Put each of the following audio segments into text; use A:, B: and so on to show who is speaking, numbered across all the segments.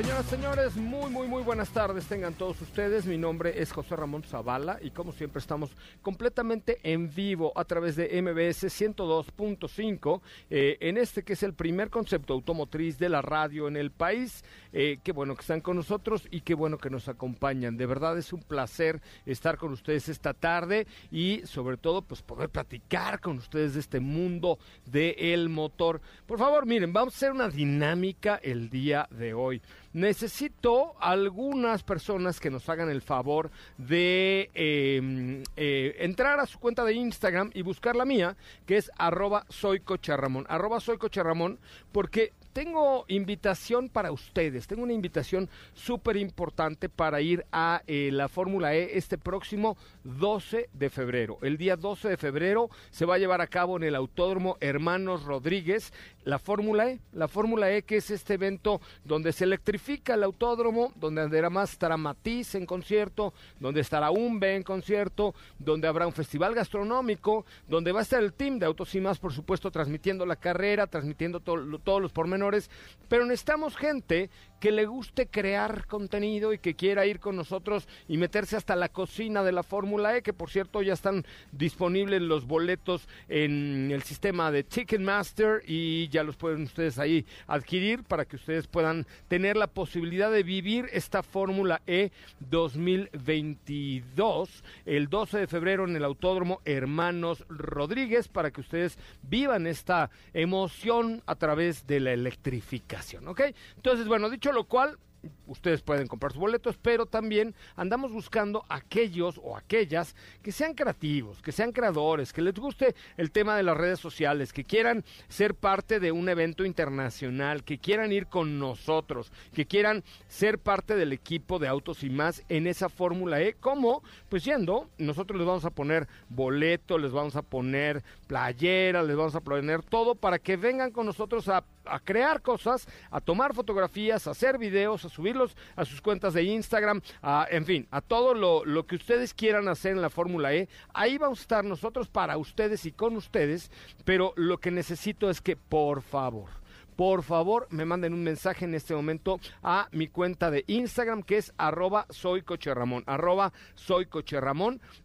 A: Señoras, señores, muy, muy, muy buenas tardes. Tengan todos ustedes. Mi nombre es José Ramón Zavala y como siempre estamos completamente en vivo a través de MBS 102.5 eh, en este que es el primer concepto automotriz de la radio en el país. Eh, qué bueno que están con nosotros y qué bueno que nos acompañan. De verdad es un placer estar con ustedes esta tarde y sobre todo pues poder platicar con ustedes de este mundo del motor. Por favor, miren, vamos a hacer una dinámica el día de hoy necesito algunas personas que nos hagan el favor de em, eh, entrar a su cuenta de Instagram y buscar la mía, que es arroba soycocharramón, arroba soycocharramón, porque tengo invitación para ustedes, tengo una invitación súper importante para ir a eh, la Fórmula E este próximo 12 de febrero. El día 12 de febrero se va a llevar a cabo en el Autódromo Hermanos Rodríguez la Fórmula E, la Fórmula E que es este evento donde se electrifica el autódromo, donde además estará Matiz en concierto, donde estará Umbe en concierto, donde habrá un festival gastronómico, donde va a estar el team de Autos y más, por supuesto, transmitiendo la carrera, transmitiendo todos los pormenores, pero necesitamos gente que le guste crear contenido y que quiera ir con nosotros y meterse hasta la cocina de la Fórmula E, que por cierto ya están disponibles los boletos en el sistema de Ticketmaster y ya los pueden ustedes ahí adquirir para que ustedes puedan tener la posibilidad de vivir esta Fórmula E 2022 el 12 de febrero en el Autódromo Hermanos Rodríguez para que ustedes vivan esta emoción a través de la electrificación, ¿ok? Entonces, bueno, dicho lo cual, ustedes pueden comprar sus boletos, pero también andamos buscando aquellos o aquellas que sean creativos, que sean creadores, que les guste el tema de las redes sociales, que quieran ser parte de un evento internacional, que quieran ir con nosotros, que quieran ser parte del equipo de autos y más en esa Fórmula E, como pues yendo, nosotros les vamos a poner boletos, les vamos a poner playera, les vamos a poner todo para que vengan con nosotros a a crear cosas, a tomar fotografías, a hacer videos, a subirlos a sus cuentas de Instagram, a, en fin, a todo lo, lo que ustedes quieran hacer en la Fórmula E. Ahí vamos a estar nosotros para ustedes y con ustedes, pero lo que necesito es que, por favor, por favor me manden un mensaje en este momento a mi cuenta de Instagram que es arroba soy arroba soy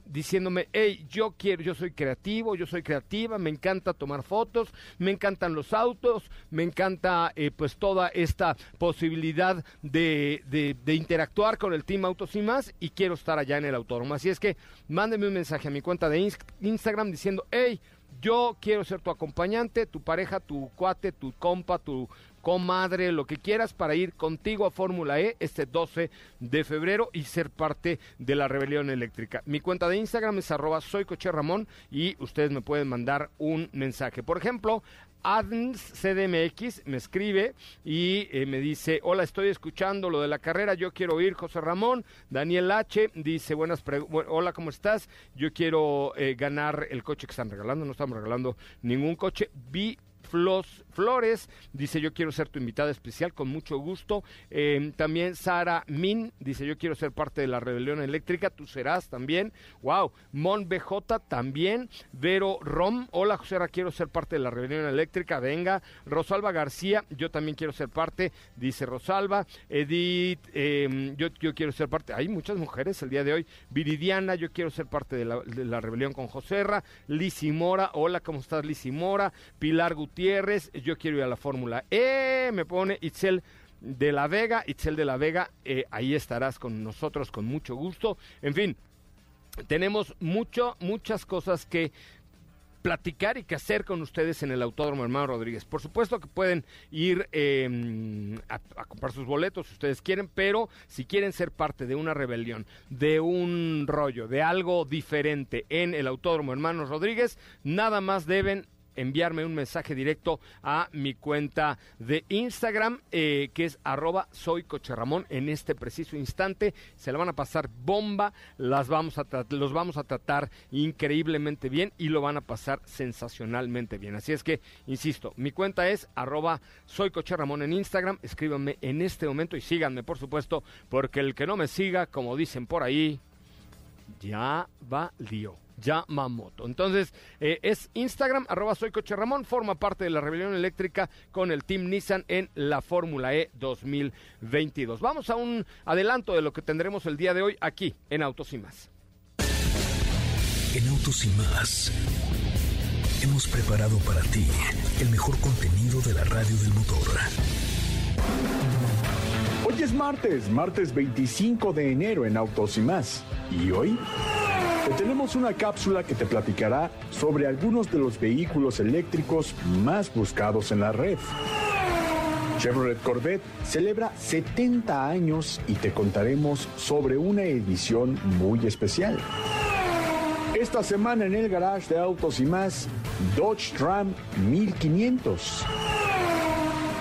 A: diciéndome, hey, yo quiero, yo soy creativo, yo soy creativa, me encanta tomar fotos, me encantan los autos, me encanta eh, pues toda esta posibilidad de, de, de, interactuar con el Team Autos y más y quiero estar allá en el autódromo. Así es que mándenme un mensaje a mi cuenta de Instagram diciendo, hey, yo quiero ser tu acompañante, tu pareja, tu cuate, tu compa, tu comadre, lo que quieras para ir contigo a Fórmula E este 12 de febrero y ser parte de la rebelión eléctrica. Mi cuenta de Instagram es arroba soy Ramón y ustedes me pueden mandar un mensaje. Por ejemplo, Adns CDMX me escribe y eh, me dice, hola, estoy escuchando lo de la carrera, yo quiero ir, José Ramón. Daniel H dice, buenas hola, ¿cómo estás? Yo quiero eh, ganar el coche que están regalando, no estamos regalando ningún coche. Vi Flores dice yo quiero ser tu invitada especial con mucho gusto. Em, también Sara Min dice yo quiero ser parte de la rebelión eléctrica, tú serás también. Wow, Mon BJ también. Vero Rom, hola José, quiero ser parte de la rebelión eléctrica, venga. Rosalba García, yo también quiero ser parte, dice Rosalba. Edith, em, yo, quiero ser parte, hay muchas mujeres el día de hoy. Viridiana, yo quiero ser parte de la, rebelión con Joserra. Lisi Mora, hola, ¿cómo estás Lisi Mora? Pilar Gutiérrez Yo quiero ir a la Fórmula E, me pone Itzel de la Vega, Itzel de la Vega, eh, ahí estarás con nosotros con mucho gusto. En fin, tenemos mucho, muchas cosas que platicar y que hacer con ustedes en el Autódromo Hermano Rodríguez. Por supuesto que pueden ir em, a, a, comprar sus boletos si ustedes quieren, pero si quieren ser parte de una rebelión, de un rollo, de algo diferente en el Autódromo Hermanos Rodríguez, nada más deben enviarme un mensaje directo a mi cuenta de Instagram, eh, que es arroba soy en este preciso instante. Se la van a pasar bomba, las vamos a los vamos a tratar increíblemente bien y lo van a pasar sensacionalmente bien. Así es que, insisto, mi cuenta es arroba en Instagram. Escríbanme en este momento y síganme, por supuesto, porque el que no me siga, como dicen por ahí, ya valió. Yamamoto. Entonces, eh, es Instagram, arroba soy Ramón, forma parte de la rebelión eléctrica con el Team Nissan en la Fórmula E 2022. Vamos a un adelanto de lo que tendremos el día de hoy aquí en Autos y Más.
B: En Autos y Más hemos preparado para ti el mejor contenido de la radio del motor.
C: Hoy es martes, martes 25 de enero en Autos y Más. ¿Y hoy? Te tenemos una cápsula que te platicará sobre algunos de los vehículos eléctricos más buscados en la red. Chevrolet Corvette celebra 70 años y te contaremos sobre una edición muy especial. Esta semana en el garage de autos y más, Dodge Ram 1500.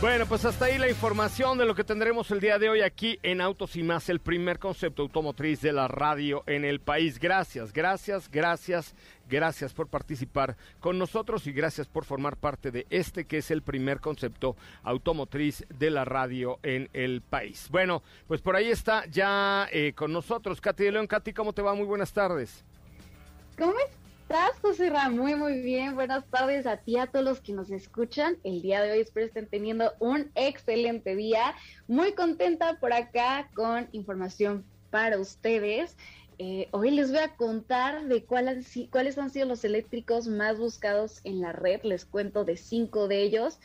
A: Bueno, pues hasta ahí la información de lo que tendremos el día de hoy aquí en Autos y más, el primer concepto automotriz de la radio en el país. Gracias, gracias, gracias, gracias por participar con nosotros y gracias por formar parte de este que es el primer concepto automotriz de la radio en el país. Bueno, pues por ahí está ya eh, con nosotros Katy de León. Katy, ¿cómo te va? Muy buenas tardes.
D: ¿Cómo estás, José Ramón? Muy, muy bien. Buenas tardes a ti, a todos los que nos escuchan. El día de hoy espero estén teniendo un excelente día. Muy contenta por acá con información para ustedes. Eh, hoy les voy a contar de cuáles han sido los eléctricos más buscados en la red. Les cuento de cinco de ellos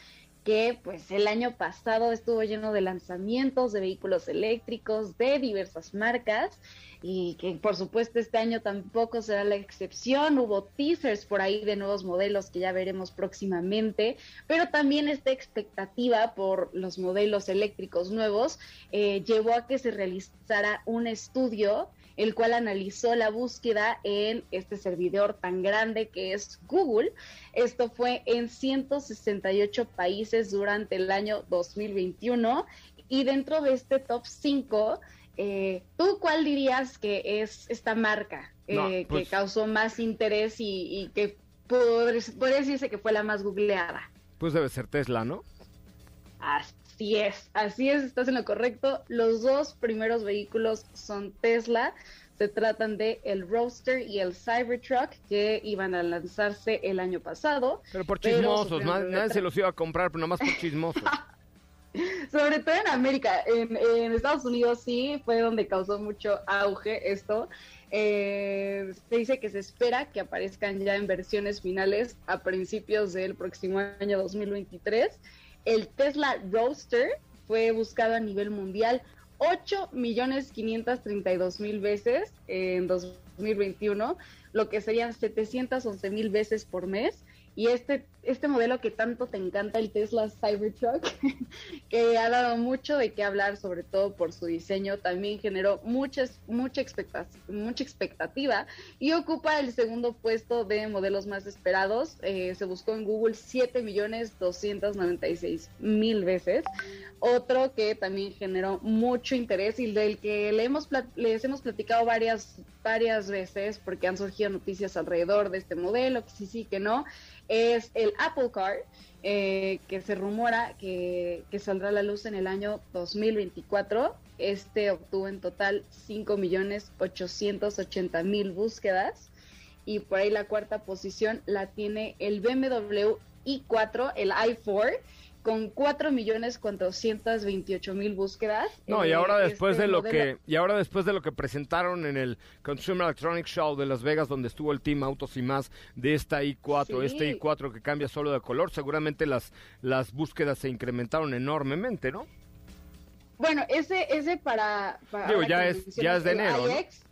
D: que pues el año pasado estuvo lleno de lanzamientos de vehículos eléctricos de diversas marcas y que por supuesto este año tampoco será la excepción. Hubo teasers por ahí de nuevos modelos que ya veremos próximamente, pero también esta expectativa por los modelos eléctricos nuevos eh, llevó a que se realizara un estudio el cual analizó la búsqueda en este servidor tan grande que es Google. Esto fue en 168 países durante el año 2021 y dentro de este top 5 eh, ¿Tú cuál dirías que es esta marca eh, que
A: pues
D: causó más interés y, que podría, decirse que fue la más googleada?
A: Pues debe ser Tesla, ¿no?
D: Así es, así es, estás en lo correcto. Los dos primeros vehículos son Tesla. Se tratan de el Roadster y el Cybertruck que iban a lanzarse el año pasado.
A: Pero por chismosos, nadie, se los iba a comprar, pero nada más por chismosos.
D: Sobre todo en América, en, Estados Unidos sí fue donde causó mucho auge esto. Eh, se dice que se espera que aparezcan ya en versiones finales a principios del próximo año 2023. El Tesla Roadster fue buscado a nivel mundial 8 millones 532 mil veces en 2021, lo que serían 711 mil veces por mes. Y este, este modelo que tanto te encanta, el Tesla Cybertruck, que ha dado mucho de qué hablar, sobre todo por su diseño, también generó muchas, mucha, mucha expectativa y ocupa el segundo puesto de modelos más esperados. Eh, se buscó en Google 7 millones 296 mil veces. Otro que también generó mucho interés y del que le hemos, les hemos platicado varias, varias veces porque han surgido noticias alrededor de este modelo, que sí, sí, que no es el Apple Car, eh, que se rumora que, saldrá a la luz en el año 2024. Este obtuvo en total 5.880.000 búsquedas. Y por ahí la cuarta posición la tiene el BMW i4, el i4, con 4 millones 428 mil búsquedas.
A: No, y ahora después este de lo que y ahora después de lo que presentaron en el Consumer Electronics Show de Las Vegas donde estuvo el Team Autos y más de esta i4, este i4 que cambia solo de color, seguramente las las búsquedas se incrementaron enormemente, ¿no?
D: Bueno, ese ese para,
A: Digo, ya es ya es de enero.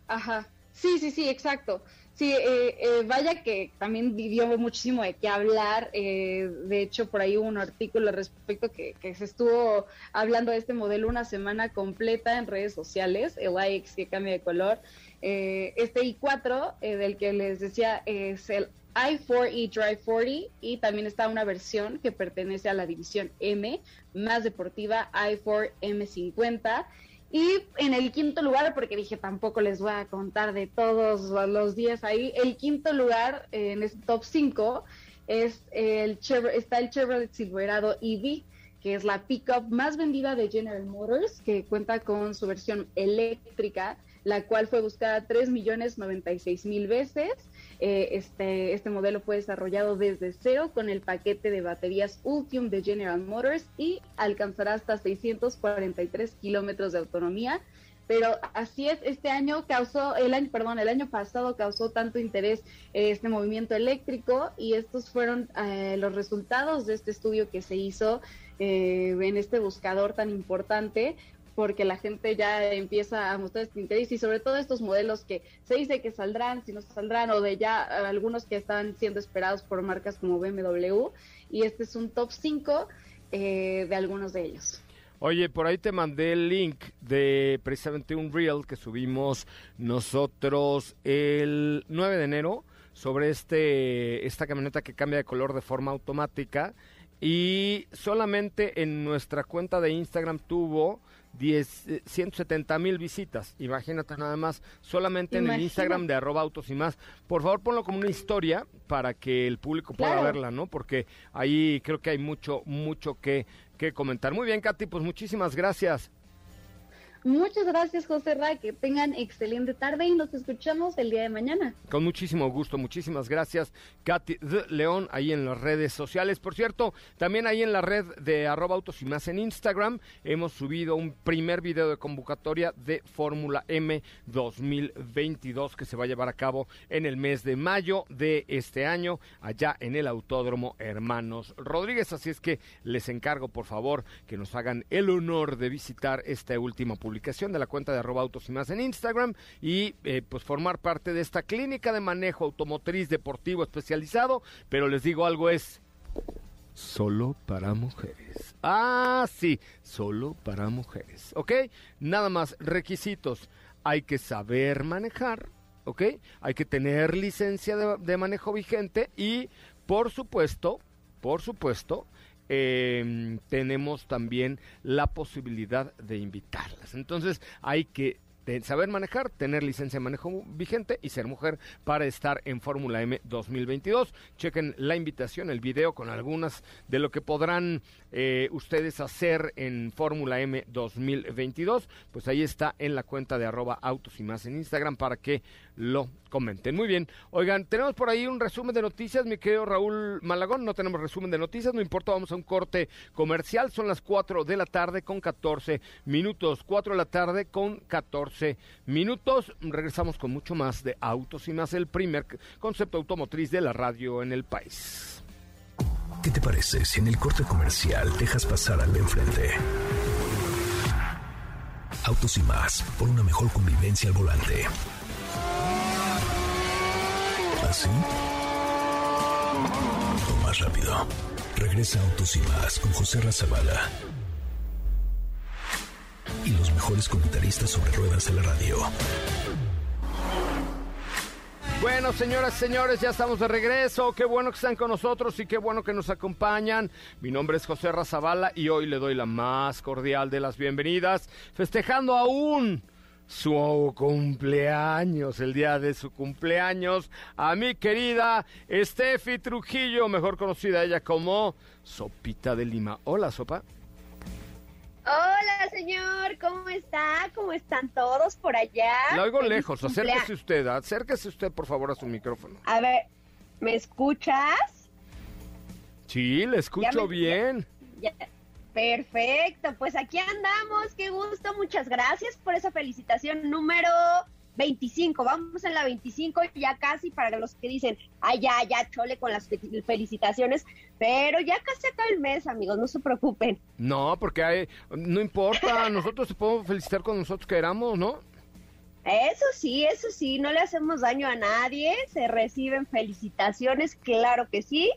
D: ajá Sí, sí, sí, exacto. Sí, eh, eh, vaya que también dio muchísimo de qué hablar. Eh, de hecho, por ahí hubo un artículo al respecto que, se estuvo hablando de este modelo una semana completa en redes sociales, el iX que cambia de color. este i4 del que les decía es el i4e Drive 40 y también está una versión que pertenece a la división M, más deportiva, i4 M50 y en el quinto lugar, porque dije tampoco les voy a contar de todos los días ahí, el quinto lugar en este top 5 es el está el Chevrolet Silverado EV, que es la pickup más vendida de General Motors, que cuenta con su versión eléctrica, la cual fue buscada 3.096.000 veces eh, este, este modelo fue desarrollado desde cero con el paquete de baterías Ultium de General Motors y alcanzará hasta 643 kilómetros de autonomía. Pero así es, este año causó, el año, perdón, el año pasado causó tanto interés eh, este movimiento eléctrico y estos fueron eh, los resultados de este estudio que se hizo en este buscador tan importante porque la gente ya empieza a mostrar este interés y sobre todo estos modelos que se dice que saldrán, si no saldrán, o de ya algunos que están siendo esperados por marcas como BMW, y este es un top 5 eh, de algunos de ellos.
A: Oye, por ahí te mandé el link de precisamente un reel que subimos nosotros el 9 de enero sobre este esta camioneta que cambia de color de forma automática y solamente en nuestra cuenta de Instagram tuvo 10, 170 eh, mil visitas. Imagínate nada más, solamente en el Instagram de arroba autos y más. Por favor, ponlo como una historia para que el público pueda verla, ¿no? Porque ahí creo que hay mucho, mucho que, que comentar. Muy bien, Katy, pues muchísimas gracias.
D: Muchas gracias, José Ra. Que tengan excelente tarde y nos escuchamos el día de mañana.
A: Con muchísimo gusto, muchísimas gracias, Katy de León, ahí en las redes sociales. Por cierto, también ahí en la red de arroba autos y más en Instagram hemos subido un primer video de convocatoria de Fórmula M 2022 que se va a llevar a cabo en el mes de mayo de este año, allá en el Autódromo Hermanos Rodríguez. Así es que les encargo, por favor, que nos hagan el honor de visitar esta última publicación publicación de la cuenta de arroba autos y más en Instagram y eh, pues formar parte de esta clínica de manejo automotriz deportivo especializado, pero les digo algo es solo para mujeres. Ah, sí, solo para mujeres, ¿ok? Nada más requisitos. Hay que saber manejar, ¿ok? Hay que tener licencia de manejo vigente y, por supuesto, por supuesto, eh, tenemos también la posibilidad de invitarlas. Entonces hay que saber manejar, tener licencia de manejo vigente y ser mujer para estar en Fórmula M 2022. Chequen la invitación, el video con algunas de lo que podrán eh, ustedes hacer en Fórmula M 2022. Pues ahí está en la cuenta de arroba autos y más en Instagram para que lo comenten. Muy bien. Oigan, tenemos por ahí un resumen de noticias, mi querido Raúl Malagón. No tenemos resumen de noticias, no importa, vamos a un corte comercial. Son las 4 de la tarde con 14 minutos. 4 de la tarde con 14 minutos. Regresamos con mucho más de autos y más, el primer concepto automotriz de la radio en el país.
B: ¿Qué te parece si en el corte comercial dejas pasar al de enfrente? Autos y más, por una mejor convivencia al volante. ¿Así? O más rápido. Regresa Autos y más con José Razabala. Mejores comentaristas sobre ruedas de la radio.
A: Bueno, señoras y señores, ya estamos de regreso. Qué bueno que están con nosotros y qué bueno que nos acompañan. Mi nombre es José Razabala y hoy le doy la más cordial de las bienvenidas, festejando aún su cumpleaños, el día de su cumpleaños, a mi querida Steffi Trujillo, mejor conocida ella como Sopita de Lima. Hola, Sopa.
E: Hola, señor, ¿cómo está? ¿Cómo están todos por allá?
A: La oigo lejos, acérquese usted, acérquese usted por favor a su micrófono.
E: A ver, ¿me escuchas?
A: Sí, le escucho bien.
E: Perfecto, pues aquí andamos, qué gusto, muchas gracias por esa felicitación número 25, vamos en la 25 ya casi para los que dicen, ay ya, ya chole con las felicitaciones, pero ya casi acaba el mes, amigos, no se preocupen.
A: No, porque hay, no importa, nosotros te podemos felicitar con nosotros que éramos, ¿no?
E: Eso sí, eso sí, no le hacemos daño a nadie, se reciben felicitaciones, claro que sí.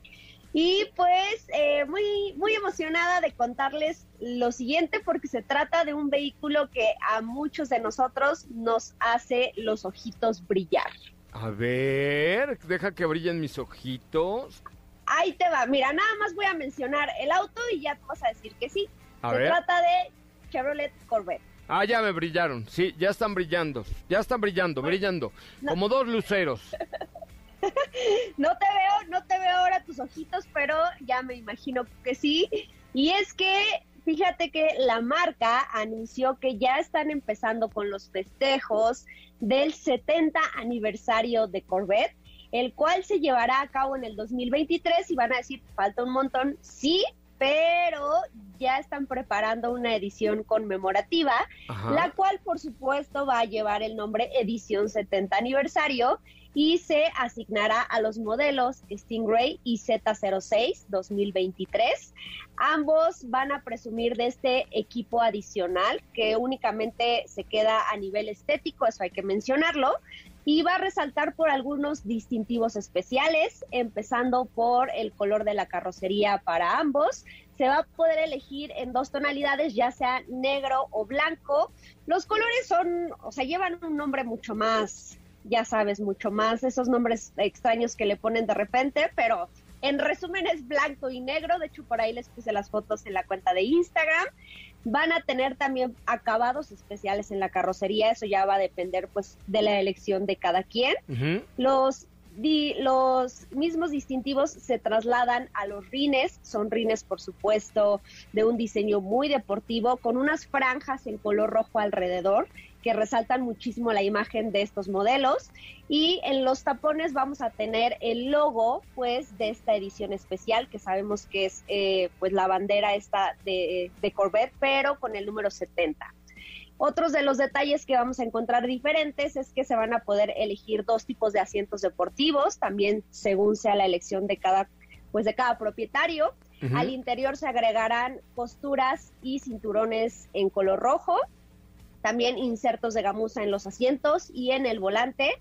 E: Y pues eh, muy, muy emocionada de contarles lo siguiente porque se trata de un vehículo que a muchos de nosotros nos hace los ojitos brillar.
A: A ver, deja que brillen mis ojitos.
E: Ahí te va, mira, nada más voy a mencionar el auto y ya te vas a decir que sí.
A: A
E: se
A: ver.
E: trata de Chevrolet Corvette.
A: Ah, ya me brillaron. Sí, ya están brillando. Ya están brillando, brillando. Como dos luceros.
E: No te veo, no te veo ahora tus ojitos, pero ya me imagino que sí. Y es que, fíjate que la marca anunció que ya están empezando con los festejos del 70 aniversario de Corvette, el cual se llevará a cabo en el 2023 y van a decir, falta un montón, sí, pero ya están preparando una edición conmemorativa,
A: Ajá.
E: la cual por supuesto va a llevar el nombre Edición 70 Aniversario y se asignará a los modelos Stingray y Z06 2023. Ambos van a presumir de este equipo adicional que únicamente se queda a nivel estético, eso hay que mencionarlo, y va a resaltar por algunos distintivos especiales, empezando por el color de la carrocería para ambos. Se va a poder elegir en dos tonalidades, ya sea negro o blanco. Los colores son, o sea, llevan un nombre mucho más, ya sabes, mucho más esos nombres extraños que le ponen de repente, pero en resumen es blanco y negro. De hecho, por ahí les puse las fotos en la cuenta de Instagram. Van a tener también acabados especiales en la carrocería, eso ya va a depender pues de la elección de cada quien. Los, di- los mismos distintivos se trasladan a los rines, son rines por supuesto de un diseño muy deportivo, con unas franjas en color rojo alrededor que resaltan muchísimo la imagen de estos modelos y en los tapones vamos a tener el logo pues de esta edición especial que sabemos que es eh, pues la bandera esta de, de Corvette pero con el número 70. Otros de los detalles que vamos a encontrar diferentes es que se van a poder elegir dos tipos de asientos deportivos, también según sea la elección de cada, pues de cada propietario.
A: Ujú.
E: Al interior se agregarán costuras y cinturones en color rojo, también insertos de gamuza en los asientos y en el volante.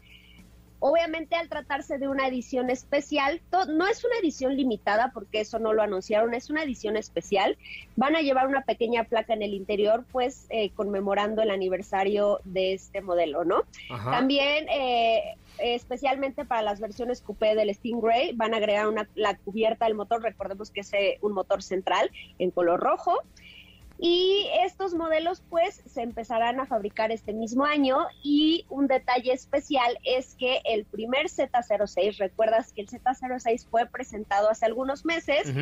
E: Obviamente al tratarse de una edición especial, no es una edición limitada porque eso no lo anunciaron, es una edición especial. Van a llevar una pequeña placa en el interior, pues eh, conmemorando el aniversario de este modelo, ¿no?
A: Ajá.
E: También, eh, especialmente para las versiones coupé del Stingray, van a agregar una, la cubierta del motor, recordemos que es eh, un motor central en color rojo. Y estos modelos pues se empezarán a fabricar este mismo año. Y un detalle especial es que el primer Z06, recuerdas que el Z06 fue presentado hace algunos meses,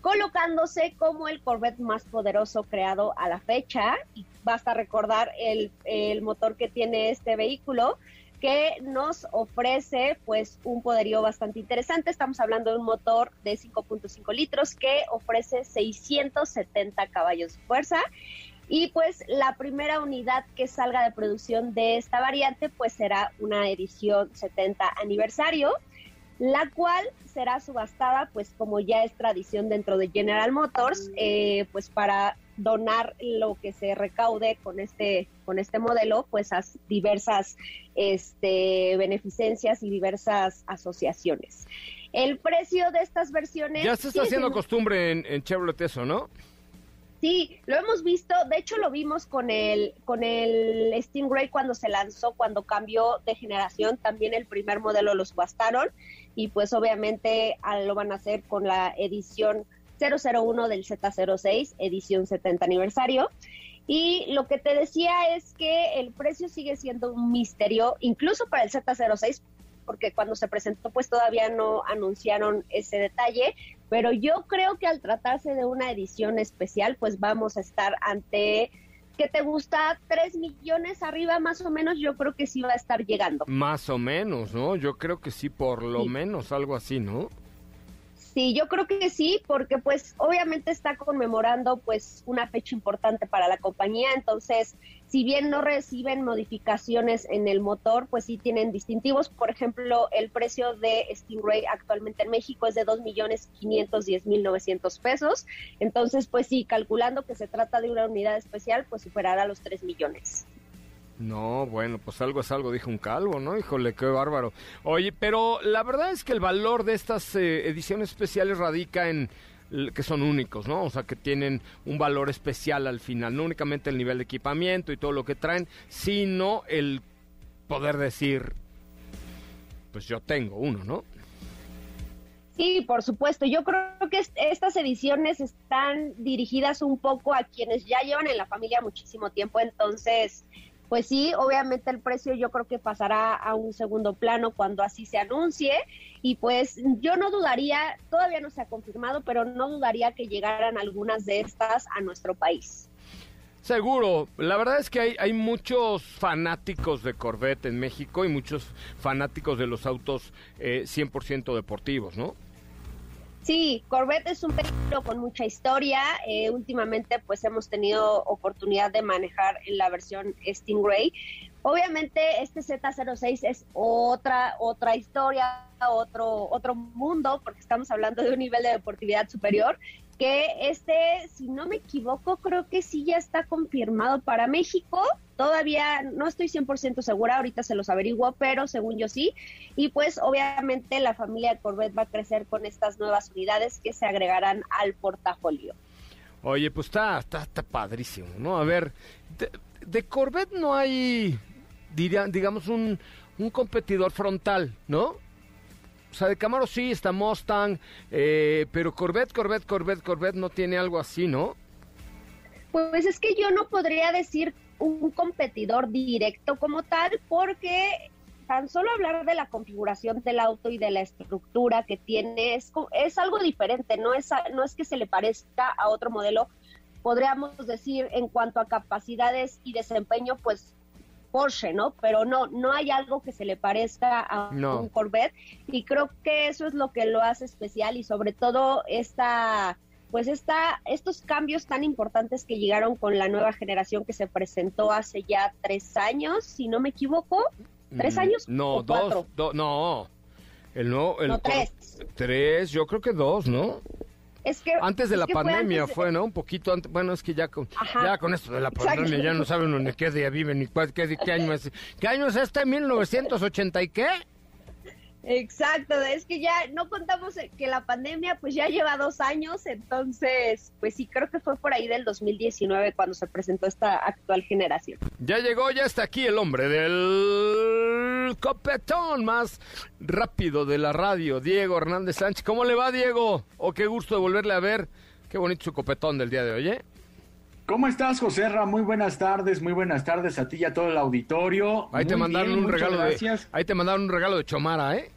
E: colocándose como el Corvette más poderoso creado a la fecha. Y basta recordar el, el motor que tiene este vehículo que nos ofrece pues un poderío bastante interesante. Estamos hablando de un motor de 5.5 litros que ofrece 670 caballos de fuerza. Y pues la primera unidad que salga de producción de esta variante pues será una edición 70 aniversario la cual será subastada, pues como ya es tradición dentro de General Motors, eh, pues para donar lo que se recaude con este con este modelo, pues a diversas este, beneficencias y diversas asociaciones. El precio de estas versiones
A: Ya se está haciendo
E: siendo-
A: costumbre en, en Chevrolet eso, ¿no?
E: Sí, lo hemos visto, de hecho lo vimos con el con el Stingray cuando se lanzó, cuando cambió de generación, también el primer modelo lo subastaron y pues obviamente ah, lo van a hacer con la edición 001 del Z06, edición 70 aniversario. Y lo que te decía es que el precio sigue siendo un misterio, incluso para el Z06, porque cuando se presentó pues todavía no anunciaron ese detalle, pero yo creo que al tratarse de una edición especial pues vamos a estar ante, ¿qué te gusta? ¿Tres millones arriba más o menos? Yo creo que sí va a estar llegando.
A: Más o menos, ¿no? Yo creo que sí, por lo
E: Sí.
A: menos algo así, ¿no?
E: Sí, yo creo que sí, porque pues obviamente está conmemorando pues una fecha importante para la compañía, entonces si bien no reciben modificaciones en el motor, pues sí tienen distintivos, por ejemplo, el precio de Stingray actualmente en México es de dos millones quinientos diez mil novecientos pesos, entonces pues sí, calculando que se trata de una unidad especial, pues superará los tres millones.
A: No, bueno, pues algo es algo, dijo un calvo, ¿no? Híjole, qué bárbaro. Oye, pero la verdad es que el valor de estas eh, ediciones especiales radica en que son únicos, ¿no? O sea, que tienen un valor especial al final, no únicamente el nivel de equipamiento y todo lo que traen, sino el poder decir, pues yo tengo uno, ¿no?
E: Sí, por supuesto. Yo creo que estas ediciones están dirigidas un poco a quienes ya llevan en la familia muchísimo tiempo, entonces, pues sí, obviamente el precio yo creo que pasará a un segundo plano cuando así se anuncie y pues yo no dudaría, todavía no se ha confirmado, pero no dudaría que llegaran algunas de estas a nuestro país.
A: Seguro, la verdad es que hay, hay muchos fanáticos de Corvette en México y muchos fanáticos de los autos eh, 100% deportivos, ¿no?
E: Sí, Corvette es un vehículo con mucha historia. Eh, últimamente, pues hemos tenido oportunidad de manejar en la versión Stingray. Obviamente, este Z06 es otra otra historia, otro otro mundo, porque estamos hablando de un nivel de deportividad superior que este, si no me equivoco, creo que sí ya está confirmado para México. Todavía no estoy 100% segura, ahorita se los averiguo, pero según yo sí. Y pues obviamente la familia Corvette va a crecer con estas nuevas unidades que se agregarán al portafolio.
A: Oye, pues está, está, está padrísimo, ¿no? A ver, de, Corvette no hay, diría, digamos, un, un competidor frontal, ¿no? O sea, de Camaro sí, está Mustang, eh, pero Corvette, Corvette, Corvette, Corvette no tiene algo así, ¿no?
E: Pues es que yo no podría decir un competidor directo como tal, porque tan solo hablar de la configuración del auto y de la estructura que tiene es, es algo diferente, no es, no es que se le parezca a otro modelo, podríamos decir en cuanto a capacidades y desempeño, pues Porsche, ¿no? Pero no, no hay algo que se le parezca a un Corvette y creo que eso es lo que lo hace especial y sobre todo esta, pues esta, estos cambios tan importantes que llegaron con la nueva generación que se presentó hace ya tres años, si no me equivoco, tres mm, años.
A: No, dos, no, el no, el
E: tres.
A: Tres, yo creo que dos, ¿no?
E: Es que,
A: antes de la pandemia fue, ¿no? Un poquito antes. Bueno, es que ya con, ya con esto de la pandemia ya no saben ni qué día viven ni qué, qué año es. ¿Qué año es este? ¿1980 y qué?
E: Exacto, es que ya no contamos que la pandemia pues ya lleva dos años, entonces pues sí, creo que fue por ahí del 2019 cuando se presentó esta actual generación.
A: Ya llegó, ya está aquí el hombre del copetón más rápido de la radio, Diego Hernández Sánchez. ¿Cómo le va Diego? Oh, qué gusto de volverle a ver. Qué bonito su copetón del día de hoy, ¿eh?
C: ¿Cómo estás, José Ra? Muy buenas tardes, muy buenas tardes a ti y a todo el auditorio.
A: Ahí te mandaron un regalo de, ahí te mandaron un regalo de Chomara, ¿eh?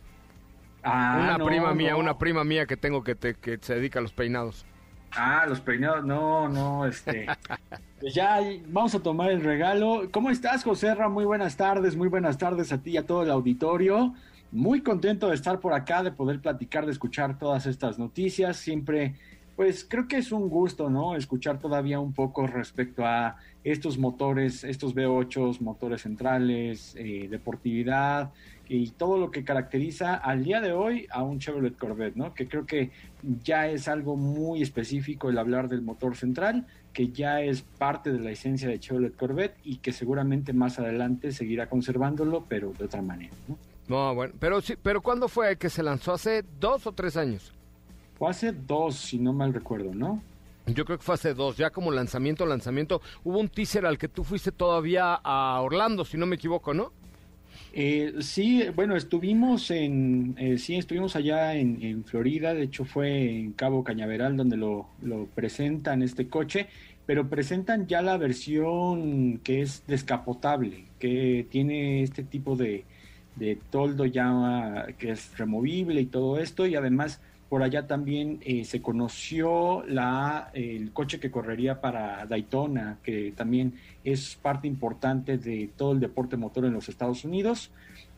A: Ah, una prima mía, una prima mía que tengo que, te, que se dedica a los peinados.
C: Ah, los peinados, no, no, este. pues ya vamos a tomar el regalo. ¿Cómo estás, José Ra? Muy buenas tardes, muy buenas tardes a ti y a todo el auditorio. Muy contento de estar por acá, de poder platicar, de escuchar todas estas noticias. Siempre pues creo que es un gusto, ¿no? Escuchar todavía un poco respecto a estos motores, estos V8, motores centrales, eh, deportividad y todo lo que caracteriza al día de hoy a un Chevrolet Corvette, ¿no? Que creo que ya es algo muy específico el hablar del motor central, que ya es parte de la esencia de Chevrolet Corvette y que seguramente más adelante seguirá conservándolo, pero de otra manera, ¿no?
A: No, bueno, pero sí, pero ¿cuándo fue que se lanzó? ¿Hace dos o tres años?
C: Fue hace dos, si no mal recuerdo, ¿no?
A: Yo creo que fue hace dos, ya como lanzamiento, lanzamiento. Hubo un teaser al que tú fuiste todavía a Orlando, si no me equivoco, ¿no?
C: Eh, sí, bueno, estuvimos en, eh, sí, estuvimos allá en, Florida, de hecho fue en Cabo Cañaveral donde lo, lo, presentan este coche, pero presentan ya la versión que es descapotable, que tiene este tipo de, de toldo ya que es removible y todo esto, y además por allá también eh, se conoció la, el coche que correría para Daytona, que también es parte importante de todo el deporte motor en los Estados Unidos.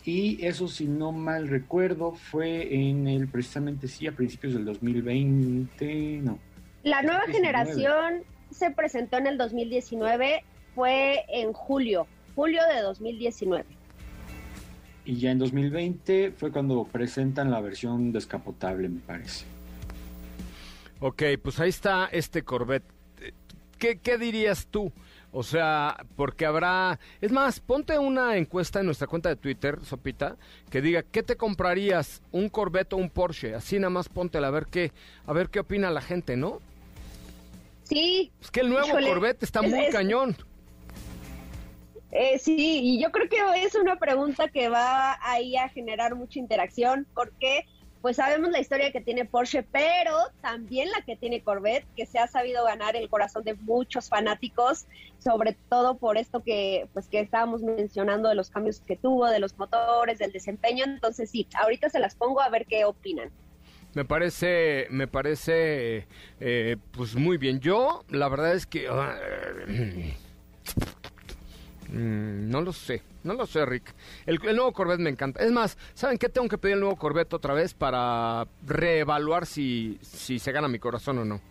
C: Y eso, si no mal recuerdo, fue en el, precisamente sí, a principios del 2020, no.
E: La nueva generación se presentó en el 2019, fue en julio, julio de 2019
C: y ya en 2020 fue cuando presentan la versión descapotable, me parece.
A: Ok, pues ahí está este Corvette. ¿Qué, qué dirías tú? O sea, porque habrá... Es más, ponte una encuesta en nuestra cuenta de Twitter, Sopita, que diga, ¿qué te comprarías? ¿Un Corvette o un Porsche? Así nada más póntela a ver qué, a ver qué opina la gente, ¿no?
E: Sí.
A: Es que el nuevo Corvette está muy cañón.
E: Eh, sí, y yo creo que es una pregunta que va ahí a generar mucha interacción, porque pues sabemos la historia que tiene Porsche, pero también la que tiene Corvette, que se ha sabido ganar el corazón de muchos fanáticos, sobre todo por esto que pues que estábamos mencionando de los cambios que tuvo, de los motores, del desempeño. Entonces sí, ahorita se las pongo a ver qué opinan.
A: Me parece, me parece, eh, pues muy bien. Yo, la verdad es que ah, mm, no lo sé. No lo sé, Rick. El, nuevo Corvette me encanta. Es más, ¿saben qué? Tengo que pedir el nuevo Corvette otra vez para reevaluar si, si se gana mi corazón o no.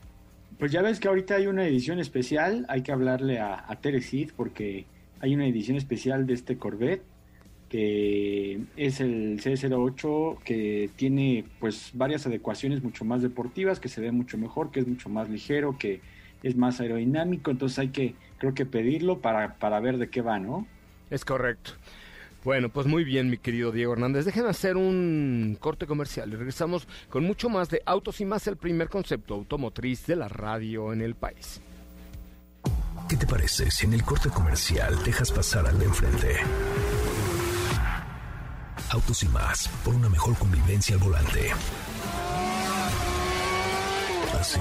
F: Pues ya ves que ahorita hay una edición especial. Hay que hablarle a, a Teresid porque hay una edición especial de este Corvette que es el C08 que tiene pues varias adecuaciones mucho más deportivas, que se ve mucho mejor, que es mucho más ligero, que es más aerodinámico, entonces hay que creo que pedirlo para, para ver de qué va, ¿no?
A: Es correcto. Bueno, pues muy bien, mi querido Diego Hernández. Déjenme hacer un corte comercial y regresamos con mucho más de Autos y más, el primer concepto automotriz de la radio en el país.
B: ¿Qué te parece si en el corte comercial dejas pasar al de enfrente? Autos y más, por una mejor convivencia al volante. ¿Así?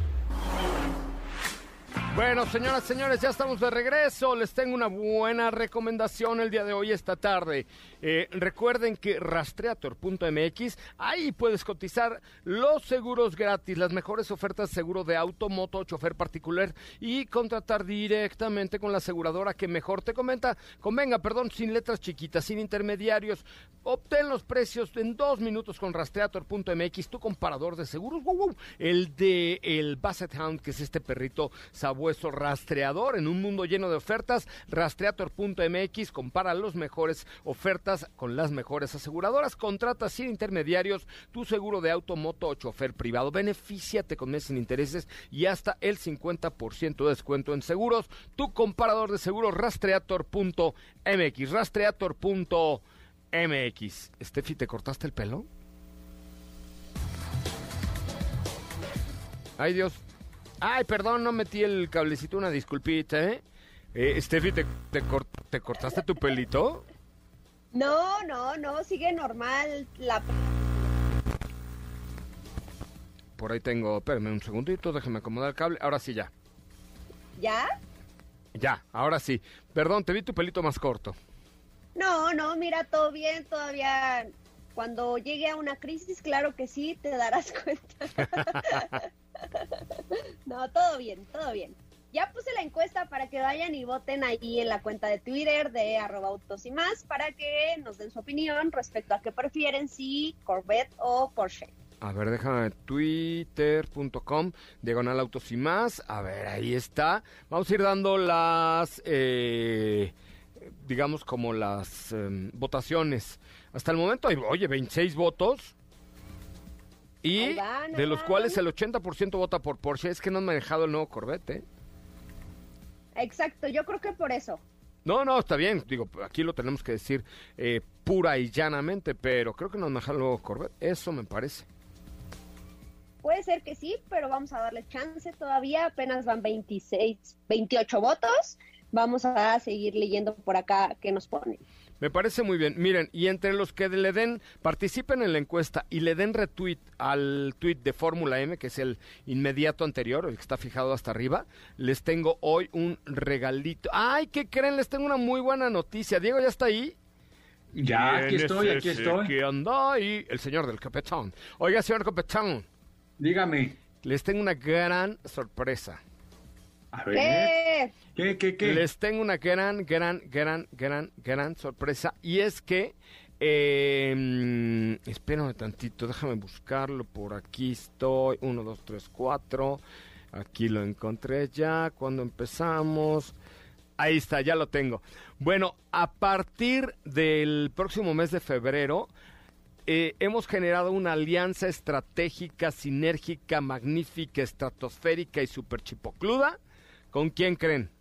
A: Bueno, señoras, señores, ya estamos de regreso. Les tengo una buena recomendación el día de hoy, esta tarde. Eh, recuerden que rastreator.mx, ahí puedes cotizar los seguros gratis, las mejores ofertas de seguro de auto, moto, chofer particular y contratar directamente con la aseguradora que mejor te comenta, convenga, perdón, sin letras chiquitas, sin intermediarios. Obtén los precios en dos minutos con rastreator.mx, tu comparador de seguros, el de el Basset Hound, que es este perrito sabor vuestro rastreador en un mundo lleno de ofertas. Rastreator.mx compara las mejores ofertas con las mejores aseguradoras. Contrata sin intermediarios tu seguro de auto, moto o chofer privado. Benefíciate con meses sin intereses y hasta el 50% de descuento en seguros. Tu comparador de seguros rastreator.mx. Rastreator.mx. Steffi, ¿te cortaste el pelo? Ay Dios, Ay, perdón, no metí el cablecito, una disculpita, ¿eh? eh Steffi, ¿te, te, cortaste tu pelito?
E: No, no, no, sigue normal la...
A: Por ahí tengo, espérame un segundito, déjame acomodar el cable, ahora sí ya.
E: ¿Ya?
A: Ya, ahora sí. Perdón, te vi tu pelito más corto.
E: No, no, mira, todo bien, todavía cuando llegue a una crisis, claro que sí, te darás cuenta. no, todo bien, todo bien. Ya puse la encuesta para que vayan y voten ahí en la cuenta de Twitter de arroba autos y más para que nos den su opinión respecto a qué prefieren, si Corvette o Porsche.
A: A ver, déjame twitter.com, diagonal autos y más. A ver, ahí está. Vamos a ir dando las, eh, digamos, como las em, votaciones. Hasta el momento hay, oye, 26 votos. Y de los cuales el 80% vota por Porsche. Es que no han manejado el nuevo Corvette. ¿eh?
E: Exacto, yo creo que por eso.
A: No, no, está bien. Digo, aquí lo tenemos que decir eh, pura y llanamente, pero creo que no han manejado el nuevo Corvette. Eso me parece.
E: Puede ser que sí, pero vamos a darle chance todavía. Apenas van 26, 28 votos. Vamos a seguir leyendo por acá qué nos ponen.
A: Me parece muy bien. Miren, y entre los que le den, participen en la encuesta y le den retweet al tweet de Fórmula M, que es el inmediato anterior, el que está fijado hasta arriba, les tengo hoy un regalito. ¡Ay, qué creen! Les tengo una muy buena noticia. Diego, ¿ya está ahí?
F: Ya, aquí estoy, aquí estoy.
A: ¿Qué anda ahí? El señor del capitán. Oiga, señor capitán.
F: Dígame.
A: Les tengo una gran sorpresa.
F: A ver.
E: ¿Qué?
F: ¿Qué, qué,
A: Les tengo una gran, gran, gran, gran, gran sorpresa. Y es que. Eh, espérame tantito, déjame buscarlo. Por aquí estoy. Uno, dos, tres, cuatro. Aquí lo encontré ya. Cuando empezamos. Ahí está, ya lo tengo. Bueno, a partir del próximo mes de febrero, eh, hemos generado una alianza estratégica, sinérgica, magnífica, estratosférica y super chipocluda. ¿Con quién creen?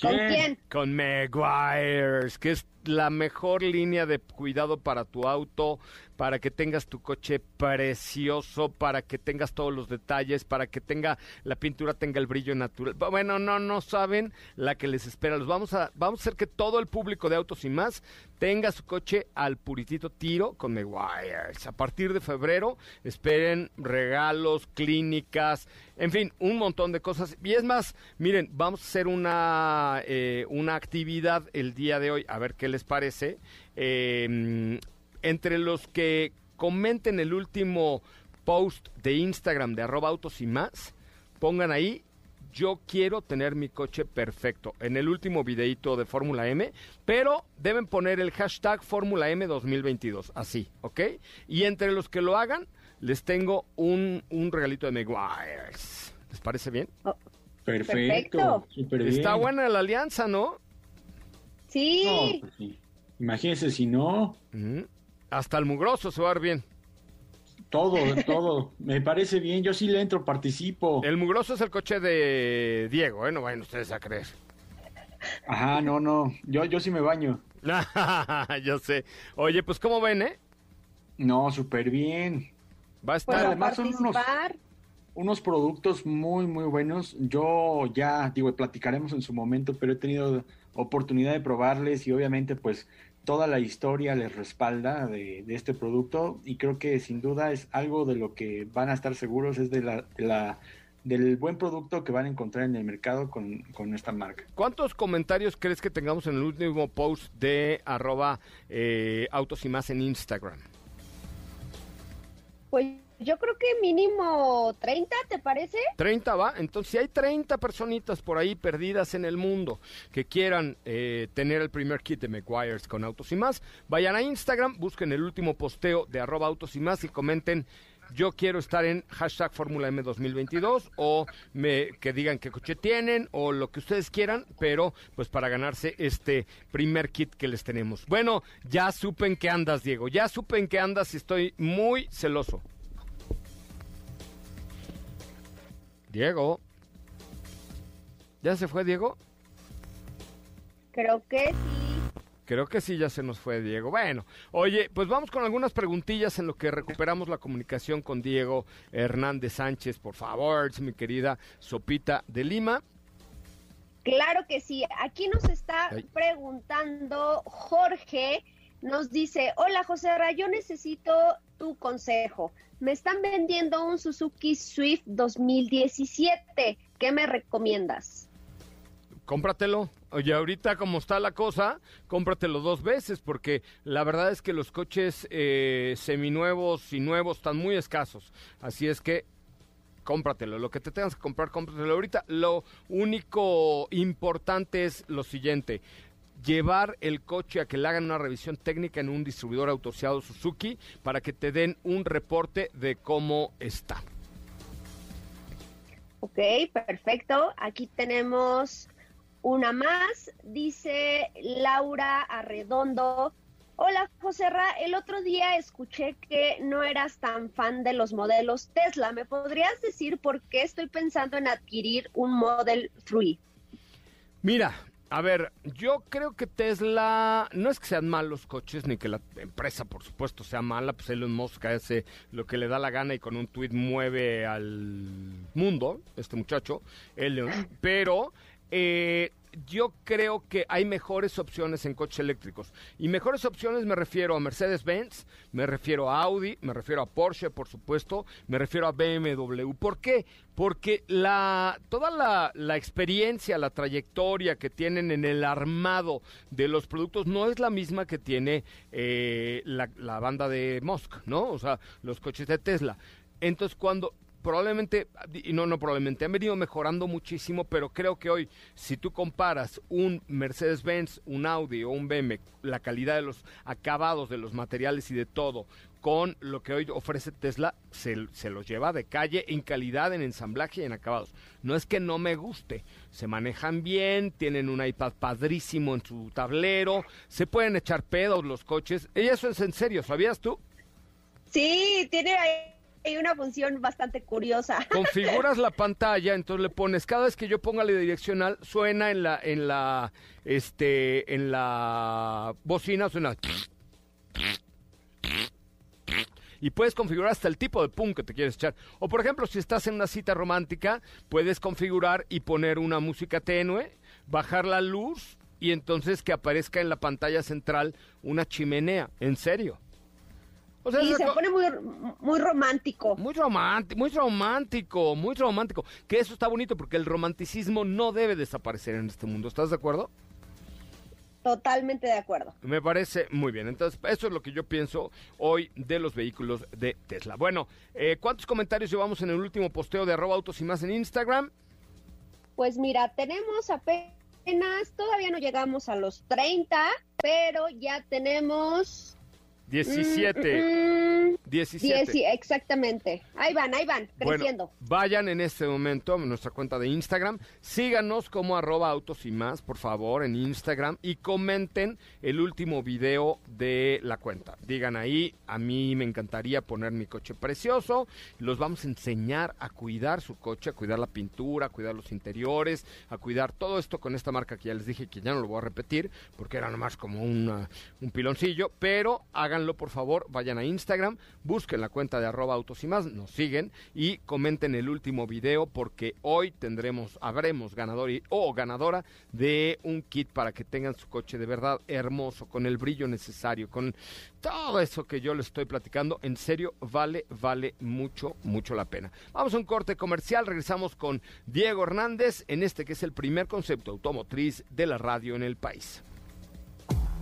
E: ¿Con quién?
A: Con Meguiars, que es la mejor línea de cuidado para tu auto, para que tengas tu coche precioso, para que tengas todos los detalles, para que tenga la pintura tenga el brillo natural. Bueno, no no saben la que les espera. Los vamos a vamos a hacer que todo el público de autos y más tenga su coche al puritito tiro con Meguiars. A partir de febrero esperen regalos, clínicas, en fin, un montón de cosas. Y es más, miren, vamos a hacer una eh, una actividad el día de hoy, a ver qué les parece. Eh, entre los que comenten el último post de Instagram de arroba autos y más, pongan ahí, yo quiero tener mi coche perfecto en el último videito de Fórmula M, pero deben poner el hashtag Fórmula M 2022, así, ¿ok? Y entre los que lo hagan, les tengo un, un regalito de Meguiars. ¿Les parece bien?
E: Oh,
F: Perfecto.
E: Perfecto.
A: Está buena la alianza, ¿no?
E: Sí.
F: No, pues sí. Imagínense si no.
A: Hasta el mugroso se va a ver bien.
F: Todo, todo. Me parece bien. Yo sí le entro, participo.
A: El mugroso es el coche de Diego, ¿eh? No vayan ustedes a creer.
F: Ajá, no, no. Yo, yo sí me baño.
A: Yo sé. Oye, pues ¿cómo ven, eh?
F: No, súper bien.
A: Va a
E: Pues
A: estar...
E: a
F: además son unos-
E: participar.
F: Unos productos muy, muy buenos. Yo ya, digo, platicaremos en su momento, pero he tenido oportunidad de probarles y obviamente pues toda la historia les respalda de, de este producto y creo que sin duda es algo de lo que van a estar seguros, es de la, de la del buen producto que van a encontrar en el mercado con, con esta marca.
A: ¿Cuántos comentarios crees que tengamos en el último post de arroba eh, autos y más en Instagram?
E: Pues yo creo que mínimo 30, ¿te parece?
A: 30 va, entonces si hay 30 personitas por ahí perdidas en el mundo que quieran eh, tener el primer kit de McGuire's con autos y más, vayan a Instagram, busquen el último posteo de arroba autos y más y comenten yo quiero estar en hashtag Fórmula M 2022 o me, que digan qué coche tienen o lo que ustedes quieran, pero pues para ganarse este primer kit que les tenemos. Bueno, ya supe en qué andas, Diego, ya supe en qué andas y estoy muy celoso. Diego. ¿Ya se fue Diego?
E: Creo que sí.
A: Creo que sí, ya se nos fue Diego. Bueno, oye, pues vamos con algunas preguntillas en lo que recuperamos la comunicación con Diego Hernández Sánchez, por favor, mi querida Sopita de Lima.
E: Claro que sí. Aquí nos está
A: Ay.
E: preguntando Jorge. Nos dice, hola José Ra, yo necesito tu consejo. Me están vendiendo un Suzuki Swift 2017. ¿Qué me recomiendas?
A: Cómpratelo. Oye, ahorita como está la cosa, cómpratelo dos veces, porque la verdad es que los coches eh, seminuevos y nuevos están muy escasos. Así es que cómpratelo. Lo que te tengas que comprar, cómpratelo ahorita. Lo único importante es lo siguiente. Llevar el coche a que le hagan una revisión técnica en un distribuidor autoseado Suzuki para que te den un reporte de cómo está.
E: Ok, perfecto. Aquí tenemos una más. Dice Laura Arredondo. Hola, José Ra. El otro día escuché que no eras tan fan de los modelos Tesla. ¿Me podrías decir por qué estoy pensando en adquirir un Model 3?
A: Mira, a ver, yo creo que Tesla, no es que sean malos coches, ni que la empresa, por supuesto, sea mala, pues Elon Musk hace lo que le da la gana y con un tweet mueve al mundo, este muchacho, Elon, pero eh, yo creo que hay mejores opciones en coches eléctricos. Y mejores opciones me refiero a Mercedes-Benz, me refiero a Audi, me refiero a Porsche, por supuesto, me refiero a BMW. ¿Por qué? Porque la, toda la, experiencia, la trayectoria que tienen en el armado de los productos no es la misma que tiene eh, la, la banda de Musk, ¿no? O sea, los coches de Tesla. Entonces, cuando probablemente, y no, no probablemente, han venido mejorando muchísimo, pero creo que hoy, si tú comparas un Mercedes-Benz, un Audi o un BMW, la calidad de los acabados, de los materiales y de todo, con lo que hoy ofrece Tesla, se, los lleva de calle en calidad, en ensamblaje y en acabados. No es que no me guste, se manejan bien, tienen un iPad padrísimo en su tablero, se pueden echar pedos los coches, y eso es en serio, ¿sabías tú?
E: Sí, tiene ahí una función bastante curiosa.
A: Configuras la pantalla, entonces le pones, cada vez que yo ponga la direccional, suena en la, en la, este, en la bocina, suena y puedes configurar hasta el tipo de pum que te quieres echar. O por ejemplo, si estás en una cita romántica, puedes configurar y poner una música tenue, bajar la luz y entonces que aparezca en la pantalla central una chimenea. En serio.
E: O sea, y se pone muy, muy romántico.
A: Muy romántico, muy romántico, muy romántico. Que eso está bonito porque el romanticismo no debe desaparecer en este mundo. ¿Estás de acuerdo?
E: Totalmente de acuerdo.
A: Me parece muy bien. Entonces, eso es lo que yo pienso hoy de los vehículos de Tesla. Bueno, eh, ¿cuántos comentarios llevamos en el último posteo de arroba autos y más en Instagram?
E: Pues mira, tenemos apenas, todavía no llegamos a los 30, pero ya tenemos
A: 17. 17.
E: exactamente. Ahí van, ahí van, creciendo.
A: vayan en este momento a nuestra cuenta de Instagram. Síganos como arroba autos y más, por favor, en Instagram. Y comenten el último video de la cuenta. Digan ahí, a mí me encantaría poner mi coche precioso. Los vamos a enseñar a cuidar su coche, a cuidar la pintura, a cuidar los interiores, a cuidar todo esto con esta marca que ya les dije que ya no lo voy a repetir, porque era nomás como un piloncillo. Pero hagan por favor, vayan a Instagram, busquen la cuenta de arroba autos y más, nos siguen y comenten el último video porque hoy tendremos, habremos ganador o ganadora de un kit para que tengan su coche de verdad hermoso, con el brillo necesario, con todo eso que yo les estoy platicando, en serio, vale, vale mucho, mucho la pena. Vamos a un corte comercial, regresamos con Diego Hernández en este que es el primer concepto automotriz de la radio en el país.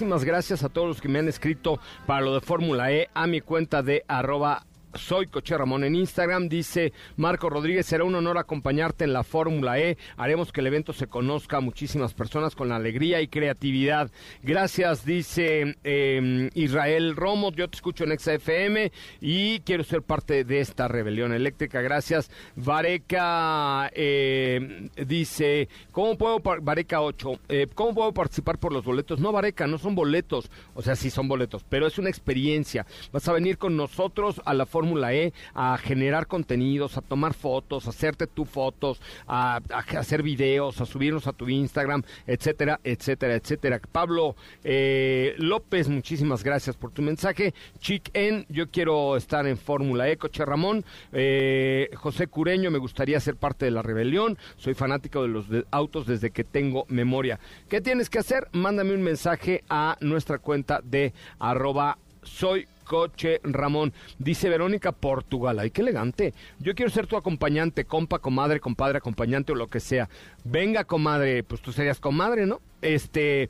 A: muchísimas gracias a todos los que me han escrito para lo de Fórmula E a mi cuenta de arroba soy Coche Ramón en Instagram. Dice Marco Rodríguez, será un honor acompañarte en la Fórmula E. Haremos que el evento se conozca a muchísimas personas con alegría y creatividad. Gracias, dice em, Israel Romo. Yo te escucho en XFM y quiero ser parte de esta rebelión eléctrica. Gracias. Vareca em, dice, ¿cómo puedo, Vareca 8, eh, ¿cómo puedo participar por los boletos? No, Vareca, no son boletos. O sea, sí son boletos, pero es una experiencia. Vas a venir con nosotros a la Fórmula Fórmula E a generar contenidos, a tomar fotos, a hacerte tus fotos, a, hacer videos, a subirnos a tu Instagram, etcétera, etcétera, etcétera. Pablo eh, López, muchísimas gracias por tu mensaje. Chic En, yo quiero estar en Fórmula E, Coche Ramón. Eh, José Cureño, me gustaría ser parte de la rebelión. Soy fanático de los autos desde que tengo memoria. ¿Qué tienes que hacer? Mándame un mensaje a nuestra cuenta de arroba soy coche, Ramón. Dice Verónica Portugal. Ay, qué elegante. Yo quiero ser tu acompañante, compa, comadre, compadre, acompañante o lo que sea. Venga, comadre. Pues tú serías comadre, ¿no? Este,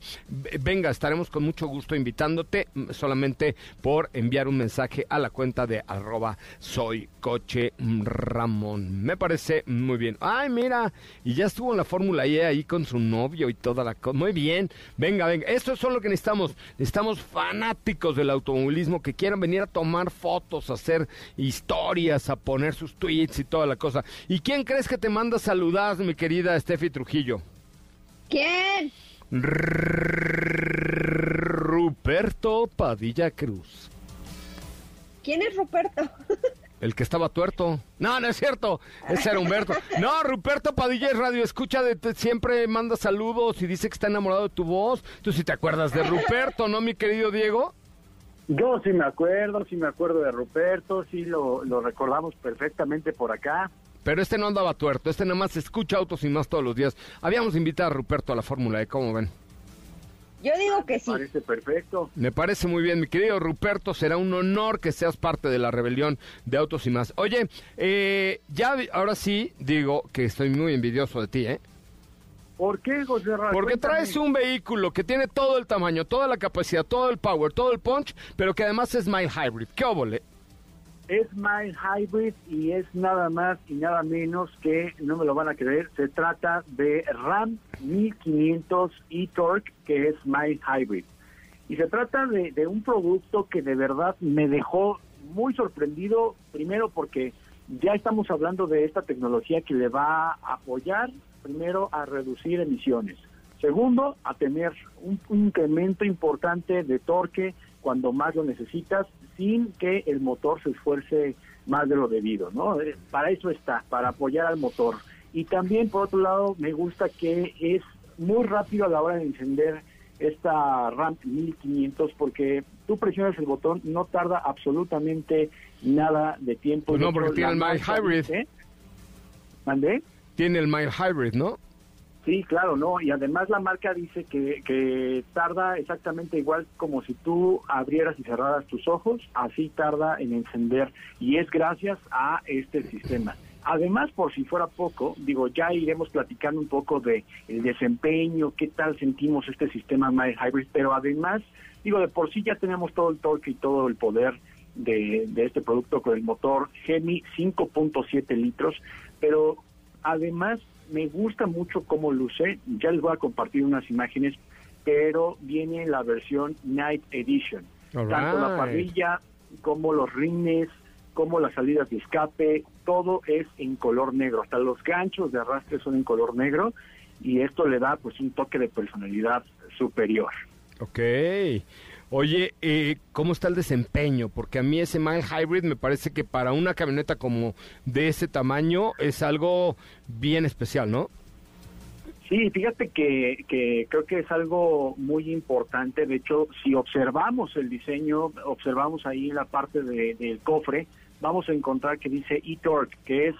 A: venga, estaremos con mucho gusto invitándote mm, solamente por enviar un mensaje a la cuenta de arroba soy coche Ramón. Me parece muy bien. Ay, mira, y ya estuvo en la Fórmula E ahí con su novio y toda la cosa. Muy bien, venga, venga. Esto es lo que necesitamos. Necesitamos fanáticos del automovilismo que quieran venir a tomar fotos, a hacer historias, a poner sus tweets y toda la cosa. ¿Y quién crees que te manda saludas, mi querida Steffi Trujillo?
E: ¿Quién?
A: Ruperto Padilla Cruz.
E: ¿Quién es Ruperto?
A: El que estaba tuerto. No, no es cierto. Ese era Humberto. No, Ruperto Padilla es radio. Escucha, de, siempre manda saludos y dice que está enamorado de tu voz. Tú sí te acuerdas de Ruperto, ¿no, mi querido Diego?
G: Yo sí me acuerdo, sí me acuerdo de Ruperto, sí lo, lo recordamos perfectamente por acá.
A: Pero este no andaba tuerto, este nada más escucha autos y más todos los días. Habíamos invitado a Ruperto a la Fórmula E, ¿cómo ven?
E: Yo digo que sí.
G: Parece perfecto.
A: Me parece muy bien, mi querido Ruperto. Será un honor que seas parte de la rebelión de autos y más. Oye, eh, ya ahora sí digo que estoy muy envidioso de ti, ¿eh?
G: ¿Por qué, José?
A: Porque
G: Cuéntame.
A: traes un vehículo que tiene todo el tamaño, toda la capacidad, todo el power, todo el punch, pero que además es mild hybrid. ¿Qué óvole?
G: Es Mild Hybrid y es nada más y nada menos que, no me lo van a creer, se trata de Ram 1500 e-Torque, que es Mild Hybrid. Y se trata de, de un producto que de verdad me dejó muy sorprendido, primero porque ya estamos hablando de esta tecnología que le va a apoyar, primero, a reducir emisiones. Segundo, a tener un, un incremento importante de torque cuando más lo necesitas, sin que el motor se esfuerce más de lo debido, ¿no? Eh, Para eso está, para apoyar al motor. Y también, por otro lado, me gusta que es muy rápido a la hora de encender esta RAM 1500 porque tú presionas el botón, no tarda absolutamente nada de tiempo.
A: Pues no, porque tiene el mild hybrid.
G: ¿Mandé?
A: Tiene el mild hybrid, ¿no?
G: Sí, claro, no. Y además la marca dice que, que tarda exactamente igual como si tú abrieras y cerraras tus ojos, así tarda en encender. Y es gracias a este sistema. Además, por si fuera poco, digo, ya iremos platicando un poco de el desempeño, qué tal sentimos este sistema Mild Hybrid, pero además, digo, de por sí ya tenemos todo el torque y todo el poder de, de este producto con el motor Gemi 5.7 litros, pero además me gusta mucho cómo luce, ya les voy a compartir unas imágenes, pero viene la versión Night Edition.
A: All
G: Tanto la parrilla como los rines, como las salidas de escape, todo es en color negro, hasta los ganchos de arrastre son en color negro y esto le da pues un toque de personalidad superior.
A: Ok. Oye, eh, ¿cómo está el desempeño? Porque a mí ese mild hybrid me parece que para una camioneta como de ese tamaño es algo bien especial, ¿no?
G: Sí, fíjate que, que creo que es algo muy importante. De hecho, si observamos el diseño, observamos ahí la parte de- del cofre, vamos a encontrar que dice e-Torque, que es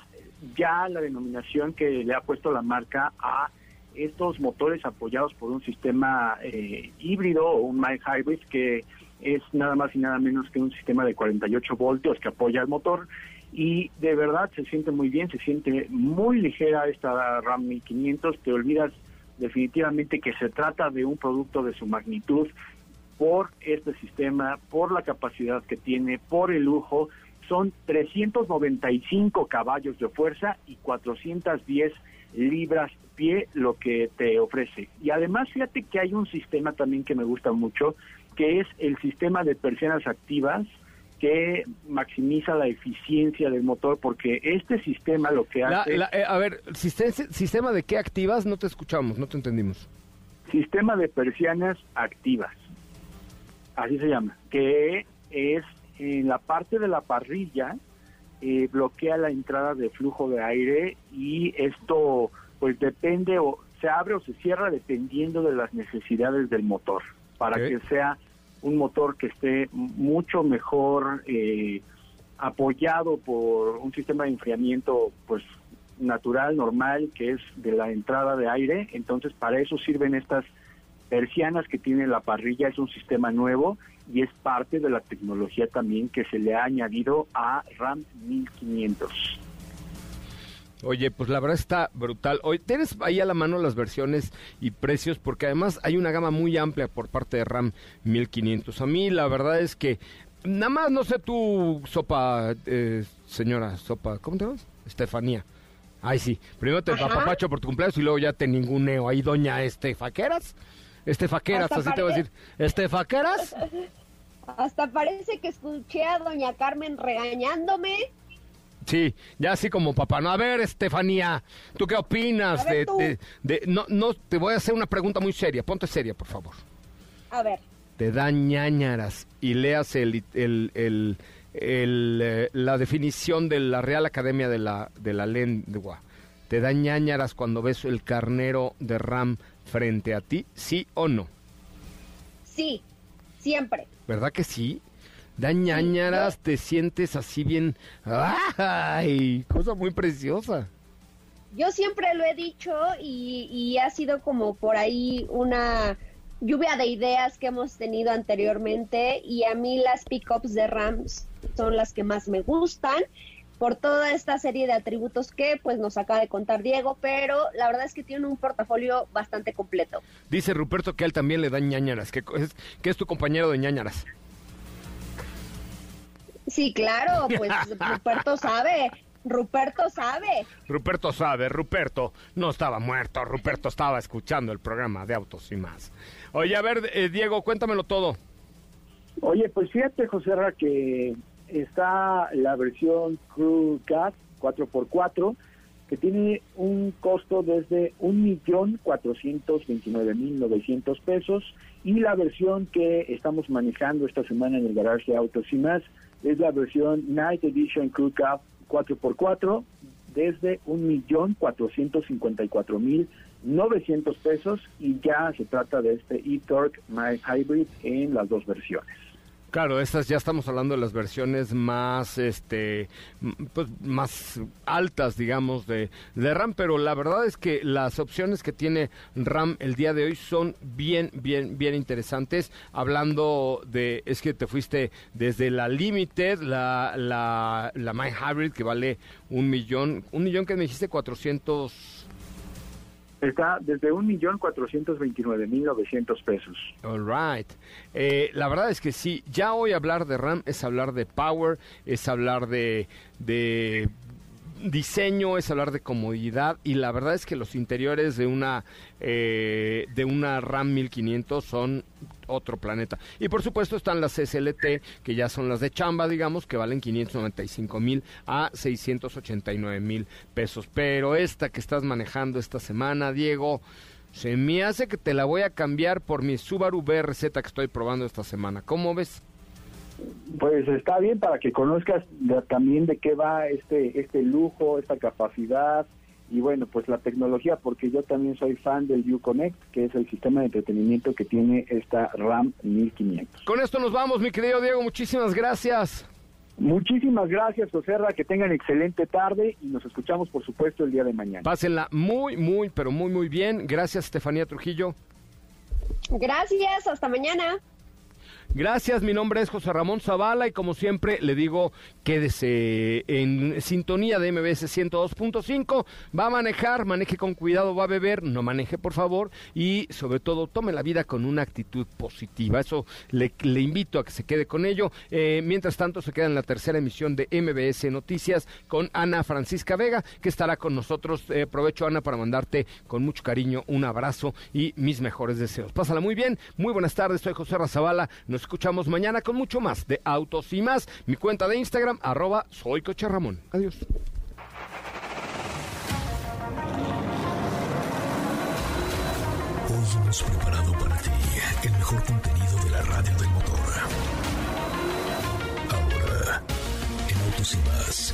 G: ya la denominación que le ha puesto la marca a estos motores apoyados por un sistema eh, híbrido o un mild hybrid que es nada más y nada menos que un sistema de 48 voltios que apoya el motor y de verdad se siente muy bien, se siente muy ligera esta RAM 1500, te olvidas definitivamente que se trata de un producto de su magnitud por este sistema, por la capacidad que tiene, por el lujo, son 395 caballos de fuerza y 410 libras pie lo que te ofrece. Y además fíjate que hay un sistema también que me gusta mucho, que es el sistema de persianas activas que maximiza la eficiencia del motor porque este sistema lo que
A: La-
G: hace
A: la- eh, a ver, ¿sistema, ¿sistema de qué activas? No te escuchamos, no te entendimos.
G: sistema de persianas activas así se llama que es en la parte de la parrilla eh, bloquea la entrada de flujo de aire y esto pues depende o se abre o se cierra dependiendo de las necesidades del motor para que sea un motor que esté mucho mejor eh, apoyado por un sistema de enfriamiento pues natural, normal, que es de la entrada de aire. Entonces, para eso sirven estas persianas que tiene la parrilla. Es un sistema nuevo y es parte de la tecnología también que se le ha añadido a RAM 1500.
A: Oye, pues la verdad está brutal. Hoy tienes ahí a la mano las versiones y precios porque además hay una gama muy amplia por parte de RAM 1500. A mí la verdad es que nada más no sé tú, sopa, eh, señora, sopa, ¿cómo te llamas? Estefanía. Ay, sí. Primero te apapacho por tu cumpleaños y luego ya te ninguneo. Ahí, doña Estefaqueras. Estefaqueras, así te voy a decir. ¿Estefaqueras?
E: Hasta parece que escuché a doña Carmen regañándome.
A: Sí, ya así como papá. No, a ver, Estefanía, ¿tú qué opinas
E: ver,
A: de,
E: tú.
A: de- de- No, no, te voy a hacer una pregunta muy seria. Ponte seria, por favor.
E: A ver,
A: Te da ñañaras y leas el, el, el- el, eh, la definición de la Real Academia de la, de la Lengua. ¿Te da ñañaras cuando ves el carnero de Ram frente a ti? ¿Sí o no?
E: sí, siempre.
A: ¿Verdad que sí? Da ñañaras, te sientes así bien, ay, cosa muy preciosa.
E: Yo siempre lo he dicho y, y ha sido como por ahí una lluvia de ideas que hemos tenido anteriormente y a mí las pickups de Rams son las que más me gustan por toda esta serie de atributos que pues nos acaba de contar Diego, pero la verdad es que tiene un portafolio bastante completo.
A: Dice Ruperto que a él también le dan ñañaras, que es, que es tu compañero de ñañaras.
E: Sí, claro, pues Ruperto sabe. Ruperto sabe.
A: Ruperto sabe, Ruperto no estaba muerto, Ruperto estaba escuchando el programa de Autos y más. Oye, a ver, eh, Diego, cuéntamelo todo.
G: Oye, pues fíjate, José Ra, que está la versión Crew Cat 4x4 que tiene un costo desde 1.429.900 pesos y la versión que estamos manejando esta semana en el garage de Autos y más es la versión Night Edition Crew Cat 4x4 desde 1.454.900 pesos y ya se trata de este e-Torque My Hybrid en las dos versiones.
A: Claro, estas ya estamos hablando de las versiones más, este, pues más altas, digamos, de, de, RAM, pero la verdad es que las opciones que tiene RAM el día de hoy son bien, bien, bien interesantes. Hablando de, es que te fuiste desde la Limited, la, la, la My Hybrid, que vale un millón, un millón que me dijiste 400
G: Está desde 1.429.900 pesos.
A: All right. Eh, la verdad es que sí, ya hoy hablar de RAM es hablar de power, es hablar de, de diseño, es hablar de comodidad y la verdad es que los interiores de una eh, de una RAM 1500 son otro planeta. Y por supuesto están las SLT, que ya son las de chamba, digamos, que valen 595 mil a 689 mil pesos. Pero esta que estás manejando esta semana, Diego, se me hace que te la voy a cambiar por mi Subaru BRZ que estoy probando esta semana. ¿Cómo ves?
G: Pues está bien para que conozcas también de qué va este este lujo, esta capacidad y bueno, pues la tecnología, porque yo también soy fan del Uconnect, que es el sistema de entretenimiento que tiene esta RAM 1500.
A: Con esto nos vamos, mi querido Diego, muchísimas gracias.
G: Muchísimas gracias, Joserra, que tengan excelente tarde y nos escuchamos, por supuesto, el día de mañana.
A: Pásenla muy, muy, pero muy, muy bien. Gracias, Estefanía Trujillo.
E: Gracias, hasta mañana.
A: Gracias, mi nombre es José Ramón Zavala y como siempre le digo, quédese en sintonía de MBS 102.5, va a manejar, maneje con cuidado, va a beber, no maneje por favor y sobre todo tome la vida con una actitud positiva, eso le, invito a que se quede con ello. Eh, mientras tanto se queda en la tercera emisión de MBS Noticias con Ana Francisca Vega, que estará con nosotros. Eh, aprovecho Ana para mandarte con mucho cariño un abrazo y mis mejores deseos. Pásala muy bien, muy buenas tardes, soy José Razabala, escuchamos mañana con mucho más de Autos y más. Mi cuenta de Instagram, arroba soy Coche Ramón. Adiós.
B: Hoy hemos preparado para ti el mejor contenido de la radio del motor. Ahora, en Autos y más.